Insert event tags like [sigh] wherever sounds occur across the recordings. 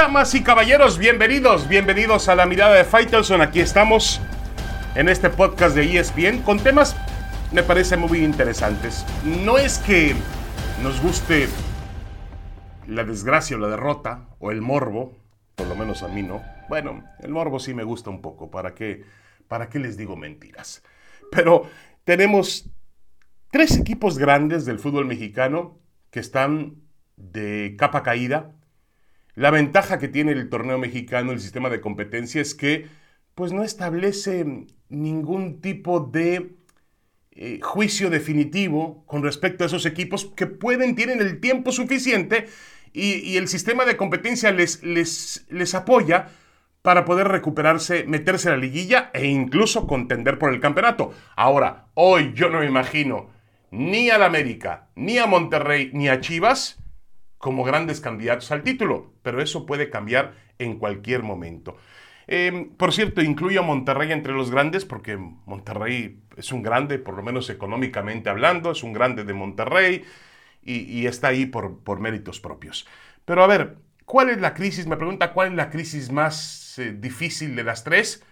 Damas y caballeros, bienvenidos, bienvenidos a la mirada de Faitelson. Aquí estamos en este podcast de ESPN con temas, me parece, muy interesantes. No es que nos guste la desgracia o la derrota o el morbo, por lo menos a mí no. Bueno, el morbo sí me gusta un poco, ¿para qué, para qué les digo mentiras? Pero tenemos tres equipos grandes del fútbol mexicano que están de capa caída. La ventaja que tiene el torneo mexicano, el sistema de competencia, es que pues no establece ningún tipo de eh, juicio definitivo con respecto a esos equipos que pueden, tienen el tiempo suficiente y, el sistema de competencia les, les, les apoya para poder recuperarse, meterse a la liguilla e incluso contender por el campeonato. Ahora, hoy yo no me imagino ni al América, ni a Monterrey, ni a Chivas como grandes candidatos al título, pero eso puede cambiar en cualquier momento. Em, por cierto, incluyo a Monterrey entre los grandes porque Monterrey es un grande, por lo menos económicamente hablando, es un grande de Monterrey y, está ahí por, por, méritos propios. Pero a ver, ¿cuál es la crisis? Me pregunta, ¿cuál es la crisis más eh, difícil de las tres?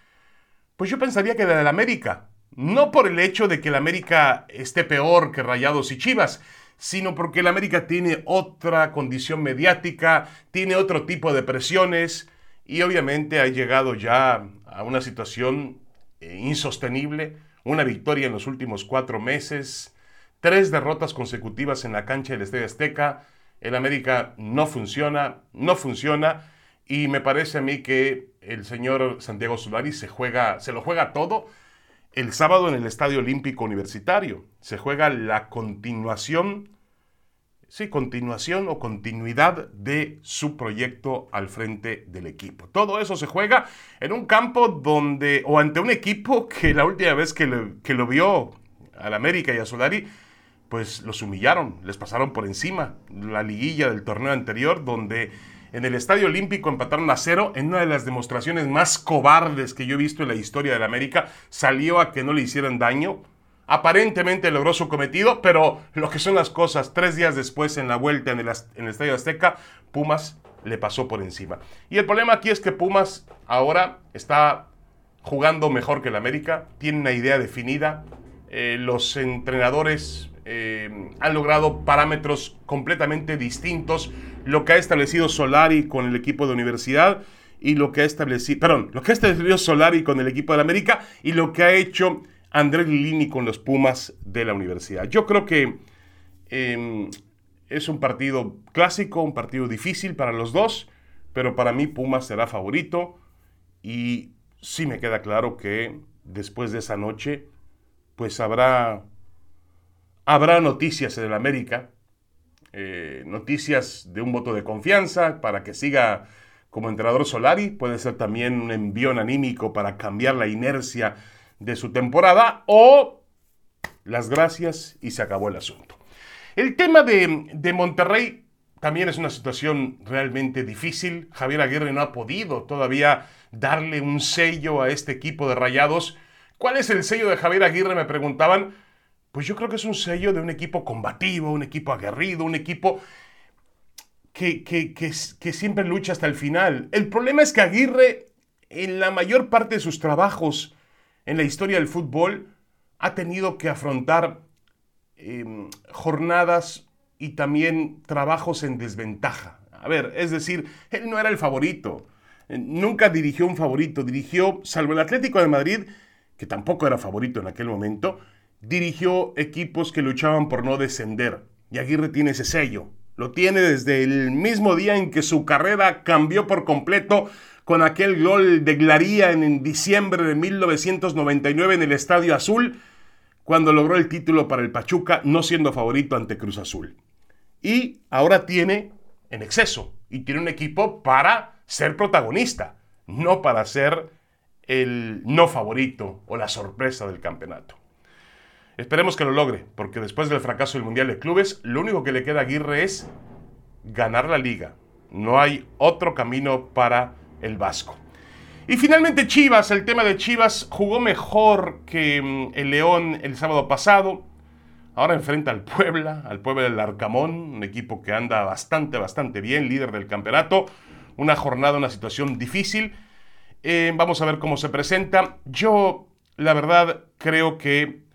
Pues yo pensaría que la del América. No por el hecho de que el América esté peor que Rayados y Chivas, sino porque el América tiene otra condición mediática, tiene otro tipo de presiones y obviamente ha llegado ya a una situación eh, insostenible, una victoria en los últimos cuatro meses, tres derrotas consecutivas en la cancha del Estadio Azteca, el América no funciona, no funciona y me parece a mí que el señor Santiago Solari se juega, se lo juega todo el sábado en el Estadio Olímpico Universitario. Se juega la continuación, sí, continuación o continuidad de su proyecto al frente del equipo. Todo eso se juega en un campo donde, o ante un equipo [laughs] que la última vez que, lo vio al América y a Solari, pues los humillaron, les pasaron por encima. La liguilla del torneo anterior, donde en el Estadio Olímpico empataron a cero en una de las demostraciones más cobardes que yo he visto en la historia del América. Salió a que no le hicieran daño. Aparentemente logró su cometido, pero lo que son las cosas, tres días después en la vuelta en el, en el Estadio Azteca, Pumas le pasó por encima. Y el problema aquí es que Pumas ahora está jugando mejor que el América, tiene una idea definida, eh, los entrenadores eh, han logrado parámetros completamente distintos. Lo que ha establecido Solari con el equipo de universidad y lo que ha establecido, perdón, lo que ha establecido Solari con el equipo de la América y lo que ha hecho André Lilini con los Pumas de la universidad. Yo creo que em, es un partido clásico, un partido difícil para los dos, pero para mí Pumas será favorito y sí me queda claro que después de esa noche, pues habrá Habrá noticias en el América, eh, noticias de un voto de confianza para que siga como entrenador Solari. Puede ser también un envío anímico para cambiar la inercia de su temporada o las gracias y se acabó el asunto. El tema de, de Monterrey también es una situación realmente difícil. Javier Aguirre no ha podido todavía darle un sello a este equipo de rayados. ¿Cuál es el sello de Javier Aguirre? Me preguntaban pues yo creo que es un sello de un equipo combativo, un equipo aguerrido, un equipo que, que, siempre lucha hasta el final. El problema es que Aguirre, en la mayor parte de sus trabajos en la historia del fútbol, ha tenido que afrontar em, jornadas y también trabajos en desventaja. A ver, es decir, él no era el favorito. Nunca dirigió un favorito. Dirigió, salvo el Atlético de Madrid, que tampoco era favorito en aquel momento, dirigió equipos que luchaban por no descender. Y Aguirre tiene ese sello. Lo tiene desde el mismo día en que su carrera cambió por completo con aquel gol de Glaría en diciembre de 1999 en el Estadio Azul, cuando logró el título para el Pachuca, no siendo favorito ante Cruz Azul. Y ahora tiene en exceso, y tiene un equipo para ser protagonista, no para ser el no favorito o la sorpresa del campeonato. Esperemos que lo logre, porque después del fracaso del Mundial de Clubes, lo único que le queda a Aguirre es ganar la liga. No hay otro camino para el Vasco. Y finalmente Chivas, el tema de Chivas jugó mejor que mm, el León el sábado pasado. Ahora enfrenta al Puebla, al Puebla del Arcamón, un equipo que anda bastante, bastante bien, líder del campeonato. una jornada, una situación difícil. Eh, vamos a ver cómo se presenta. Yo, la verdad, creo que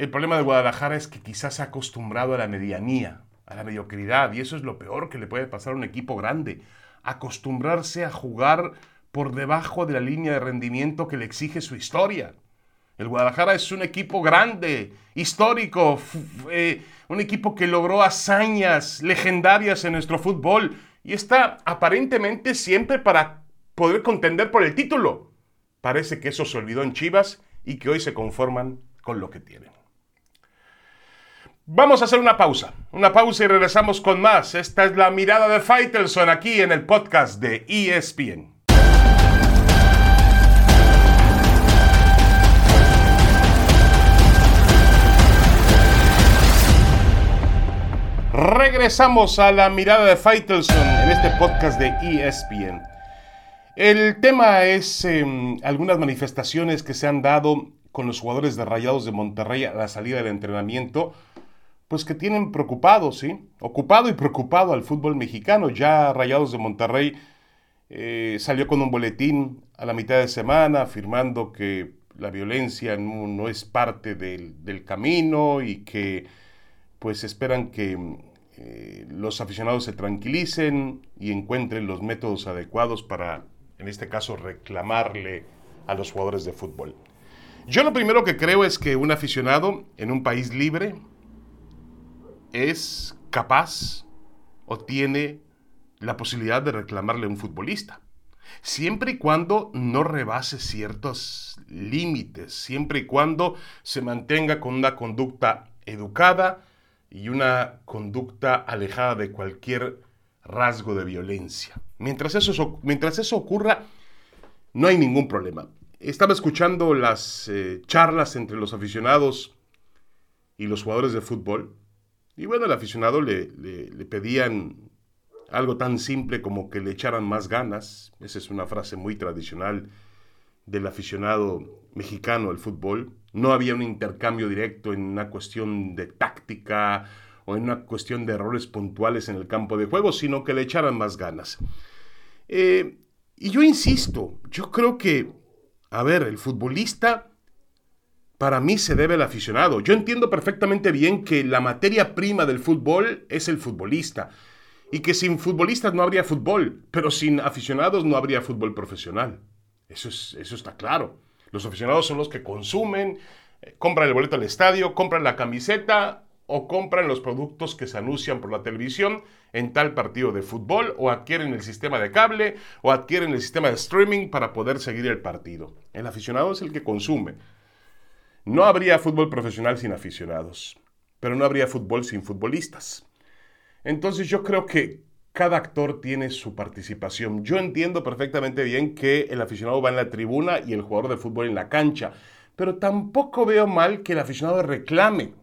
el problema de Guadalajara es que quizás se ha acostumbrado a la medianía, a la mediocridad, y eso es lo peor que le puede pasar a un equipo grande. Acostumbrarse a jugar por debajo de la línea de rendimiento que le exige su historia. El Guadalajara es un equipo grande, histórico, eh, un equipo que logró hazañas legendarias en nuestro fútbol y está aparentemente siempre para poder contender por el título. Parece que eso se olvidó en Chivas y que hoy se conforman con lo que tienen. Vamos a hacer una pausa, una pausa y regresamos con más. Esta es la mirada de Faitelson aquí en el podcast de ESPN. Regresamos a la mirada de Faitelson en este podcast de ESPN. El tema es em, algunas manifestaciones que se han dado con los jugadores de Rayados de Monterrey a la salida del entrenamiento, pues que tienen preocupado, ¿sí? Ocupado y preocupado al fútbol mexicano. Ya Rayados de Monterrey eh, salió con un boletín a la mitad de semana afirmando que la violencia no, es parte del, camino y que pues esperan que eh, los aficionados se tranquilicen y encuentren los métodos adecuados para, en este caso, reclamarle a los jugadores de fútbol. Yo lo primero que creo es que un aficionado en un país libre es capaz o tiene la posibilidad de reclamarle a un futbolista. Siempre y cuando no rebase ciertos límites, siempre y cuando se mantenga con una conducta educada, y una conducta alejada de cualquier rasgo de violencia. Mientras eso, mientras eso ocurra, no hay ningún problema. Estaba escuchando las eh, charlas entre los aficionados y los jugadores de fútbol. Y bueno, el aficionado le, le pedían algo tan simple como que le echaran más ganas. Esa es una frase muy tradicional del aficionado mexicano al fútbol. No había un intercambio directo en una cuestión de táctica o en una cuestión de errores puntuales en el campo de juego, sino que le echaran más ganas. Eh, y yo insisto, yo creo que, a ver, el futbolista para mí se debe al aficionado. Yo entiendo perfectamente bien que la materia prima del fútbol es el futbolista y que sin futbolistas no habría fútbol, pero sin aficionados no habría fútbol profesional. Eso, es, eso está claro. Los aficionados son los que consumen, eh, compran el boleto al estadio, compran la camiseta o compran los productos que se anuncian por la televisión en tal partido de fútbol o adquieren el sistema de cable o adquieren el sistema de streaming para poder seguir el partido. El aficionado es el que consume. No habría fútbol profesional sin aficionados, pero no habría fútbol sin futbolistas. Entonces yo creo que cada actor tiene su participación. Yo entiendo perfectamente bien que el aficionado va en la tribuna y el jugador de fútbol en la cancha, pero tampoco veo mal que el aficionado reclame.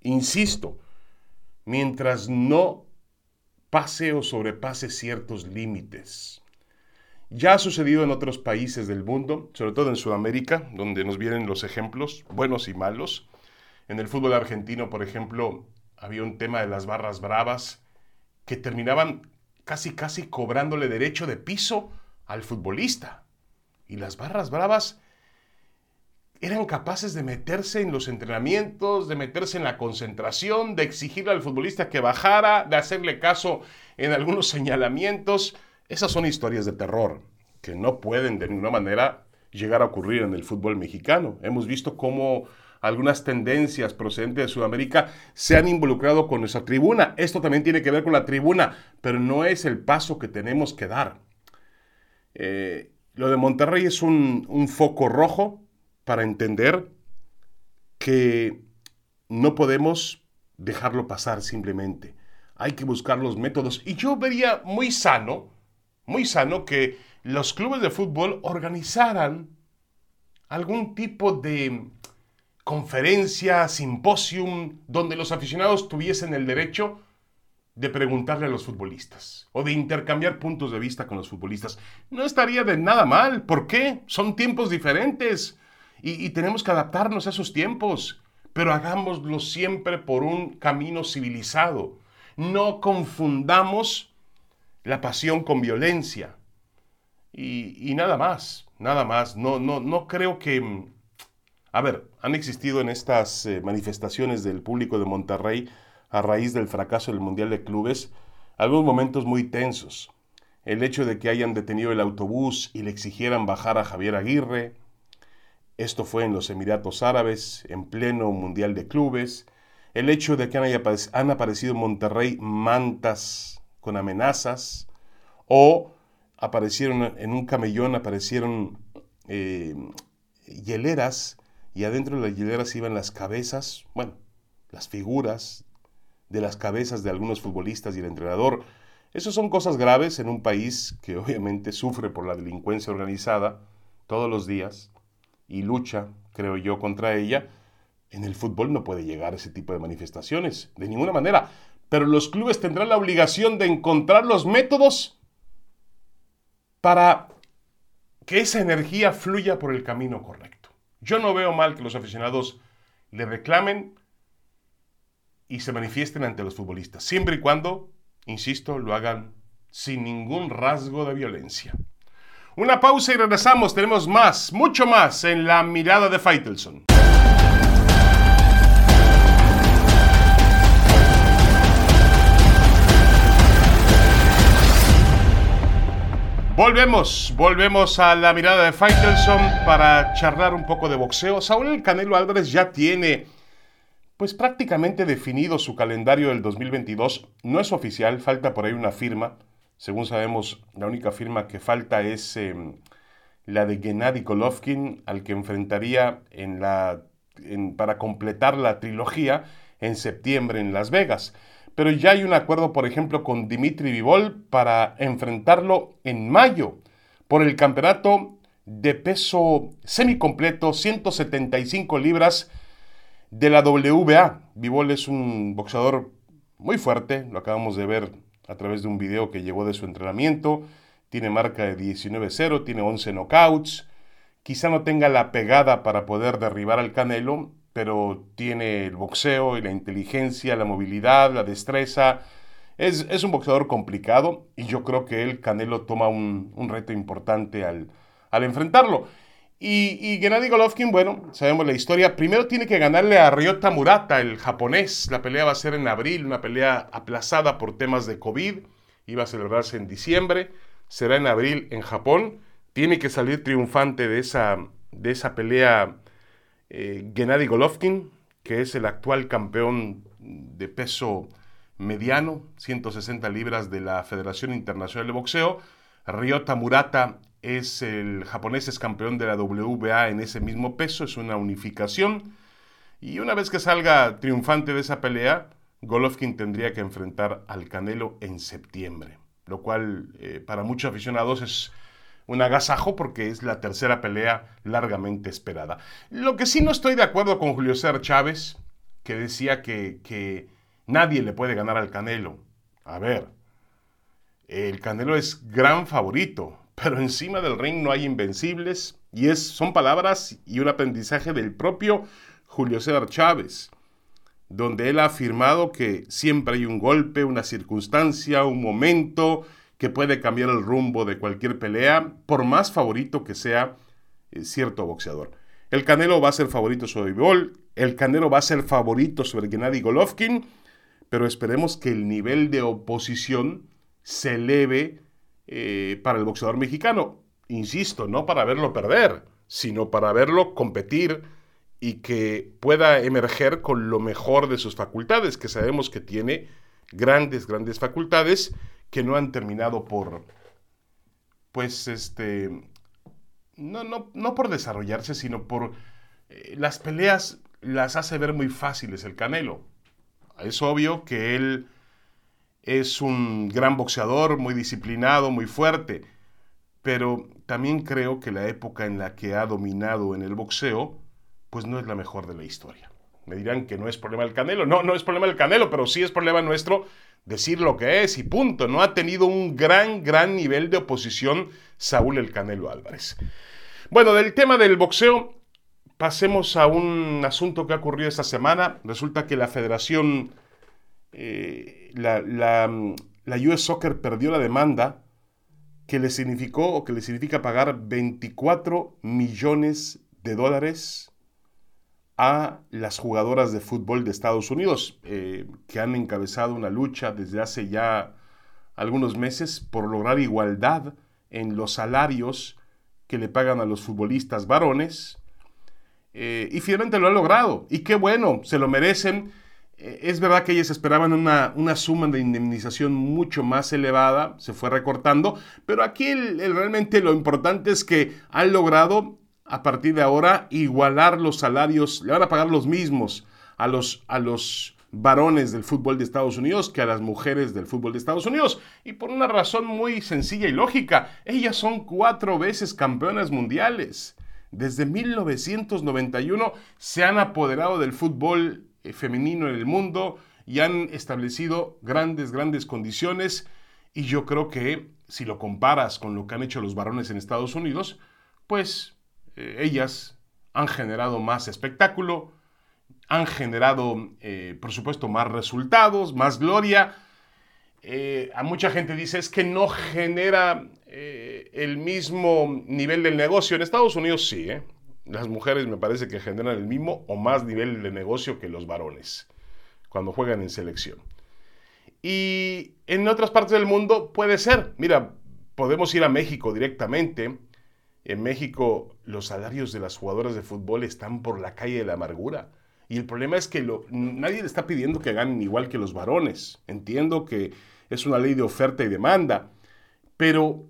Insisto, mientras no pase o sobrepase ciertos límites. Ya ha sucedido en otros países del mundo, sobre todo en Sudamérica, donde nos vienen los ejemplos, buenos y malos. En el fútbol argentino, por ejemplo, había un tema de las barras bravas que terminaban casi casi cobrándole derecho de piso al futbolista. Y las barras bravas eran capaces de meterse en los entrenamientos, de meterse en la concentración, de exigirle al futbolista que bajara, de hacerle caso en algunos [laughs] señalamientos. Esas son historias de terror que no pueden de ninguna manera llegar a ocurrir en el fútbol mexicano. Hemos visto cómo algunas tendencias procedentes de Sudamérica se han involucrado con nuestra tribuna. Esto también tiene que ver con la tribuna, pero no es el paso que tenemos que dar. Eh, lo de Monterrey es un, un foco rojo para entender que no podemos dejarlo pasar simplemente. Hay que buscar los métodos. Y yo vería muy sano, muy sano que los clubes de fútbol organizaran algún tipo de conferencia, simposium, donde los aficionados tuviesen el derecho de preguntarle a los futbolistas o de intercambiar puntos de vista con los futbolistas. No estaría de nada mal. ¿Por qué? Son tiempos diferentes y, tenemos que adaptarnos a esos tiempos, pero hagámoslo siempre por un camino civilizado. No confundamos la pasión con violencia. Y, nada más, nada más. No, no, no creo que... Mm, a ver, han existido en estas eh, manifestaciones del público de Monterrey a raíz del fracaso del Mundial de Clubes algunos momentos muy tensos. El hecho de que hayan detenido el autobús y le exigieran bajar a Javier Aguirre. Esto fue en los Emiratos Árabes, en pleno Mundial de Clubes. El hecho de que han aparecido en Monterrey mantas con amenazas. O aparecieron en un camellón, aparecieron eh, hieleras y adentro de las hieleras iban las cabezas, bueno, las figuras de las cabezas de algunos futbolistas y el entrenador. Esas son cosas graves en un país que obviamente sufre por la delincuencia organizada todos los días y lucha, creo yo, contra ella. En el fútbol no puede llegar ese tipo de manifestaciones, de ninguna manera. Pero los clubes tendrán la obligación de encontrar los métodos para que esa energía fluya por el camino correcto. Yo no veo mal que los aficionados le reclamen y se manifiesten ante los futbolistas, siempre y cuando, insisto, lo hagan sin ningún rasgo de violencia. Una pausa y regresamos, tenemos más, mucho más en la mirada de Faitelson. Volvemos, volvemos a la mirada de Faitelson para charlar un poco de boxeo. Saúl El Canelo Álvarez ya tiene pues prácticamente definido su calendario del 2022. No es oficial, falta por ahí una firma. Según sabemos, la única firma que falta es em, la de Gennady Golovkin, al que enfrentaría en la, para completar la trilogía en septiembre en Las Vegas. Pero ya hay un acuerdo, por ejemplo, con Dimitri Vivol para enfrentarlo en mayo por el campeonato de peso semicompleto, 175 libras, de la WBA. Vivol es un boxeador muy fuerte, lo acabamos de ver a través de un video que llegó de su entrenamiento. Tiene marca de 19-0, tiene 11 knockouts. Quizá no tenga la pegada para poder derribar al Canelo, pero tiene el boxeo y la inteligencia, la movilidad, la destreza. Es, es un boxeador complicado y yo creo que el Canelo toma un, un reto importante al, al enfrentarlo. Y, y, Gennady Golovkin, bueno, sabemos la historia. Primero tiene que ganarle a Ryota Murata, el japonés. La pelea va a ser en abril, una pelea aplazada por temas de COVID. Iba a celebrarse en diciembre. Será en abril en Japón. Tiene que salir triunfante de esa, de esa pelea eh, Gennady Golovkin, que es el actual campeón de peso mediano, 160 libras de la Federación Internacional de Boxeo. Ryota Murata es el japonés campeón de la WBA en ese mismo peso, es una unificación. Y una vez que salga triunfante de esa pelea, Golovkin tendría que enfrentar al Canelo en septiembre, lo cual eh, para muchos aficionados es un agasajo porque es la tercera pelea largamente esperada. Lo que sí no estoy de acuerdo con Julio César Chávez, que decía que, que nadie le puede ganar al Canelo. A ver, el Canelo es gran favorito, pero encima del ring no hay invencibles y es, son palabras y un aprendizaje del propio Julio César Chávez, donde él ha afirmado que siempre hay un golpe, una circunstancia, un momento que puede cambiar el rumbo de cualquier pelea, por más favorito que sea eh, cierto boxeador. El Canelo va a ser favorito sobre Bivol, el Canelo va a ser favorito sobre Gennady Golovkin, pero esperemos que el nivel de oposición se eleve eh, para el boxeador mexicano. Insisto, no para verlo perder, sino para verlo competir y que pueda emerger con lo mejor de sus facultades, que sabemos que tiene grandes, grandes facultades que no han terminado por, pues, este, no, no, no por desarrollarse, sino por eh, las peleas las hace ver muy fáciles el Canelo. Es obvio que él es un gran boxeador, muy disciplinado, muy fuerte, pero también creo que la época en la que ha dominado en el boxeo, pues no es la mejor de la historia. Me dirán que no es problema del Canelo. No, no es problema del Canelo, pero sí es problema nuestro decir lo que es y punto. No ha tenido un gran, gran nivel de oposición Saúl el Canelo Álvarez. Bueno, del tema del boxeo, pasemos a un asunto que ha ocurrido esta semana. Resulta que la Federación eh, la, la US Soccer perdió la demanda que le significó o que le significa pagar 24 millones de dólares a las jugadoras de fútbol de Estados Unidos, eh, que han encabezado una lucha desde hace ya algunos meses por lograr igualdad en los salarios que le pagan a los futbolistas varones. Eh, y finalmente lo han logrado. Y qué bueno, se lo merecen. Eh, es verdad que ellas esperaban una, una, suma de indemnización mucho más elevada, se fue recortando, pero aquí realmente lo importante es que han logrado a partir de ahora igualar los salarios, le van a pagar los mismos a los, a los varones del fútbol de Estados Unidos que a las mujeres del fútbol de Estados Unidos. Y por una razón muy sencilla y lógica, ellas son cuatro veces campeonas mundiales. Desde 1991 se han apoderado del fútbol eh, femenino en el mundo y han establecido grandes, grandes condiciones. Y yo creo que si lo comparas con lo que han hecho los varones en Estados Unidos, pues eh, ellas han generado más espectáculo, han generado, eh, por supuesto, más resultados, más gloria. Eh, a mucha gente dice es que no genera el mismo nivel del negocio. En Estados Unidos sí, las mujeres me parece que generan el mismo o más nivel de negocio que los varones cuando juegan en selección. Y en otras partes del mundo puede ser. Mira, podemos ir a México directamente en México los salarios de las jugadoras de fútbol están por la calle de la amargura. Y el problema es que nadie le está pidiendo que ganen igual que los varones. Entiendo que es una ley de oferta y demanda, pero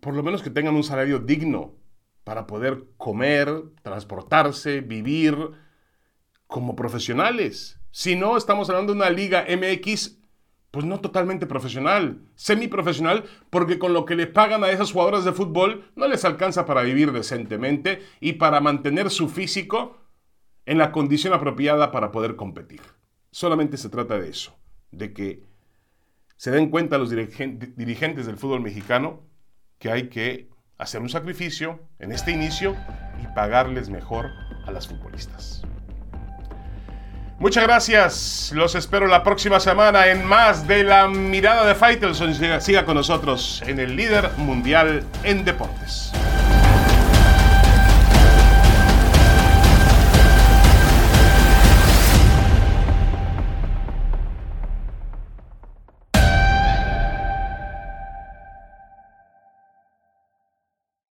por lo menos que tengan un salario digno para poder comer, transportarse, vivir como profesionales. Si no, estamos hablando de una liga MX pues no totalmente profesional, semiprofesional, porque con lo que le pagan a esas jugadoras de fútbol no les alcanza para vivir decentemente y para mantener su físico en la condición apropiada para poder competir. Solamente se trata de eso, de que se den cuenta los dirigentes del fútbol mexicano que hay que hacer un sacrificio en este inicio y pagarles mejor a las futbolistas. Muchas gracias. Los espero la próxima semana en más de la mirada de Faitelson. Siga con nosotros en el líder mundial en deportes.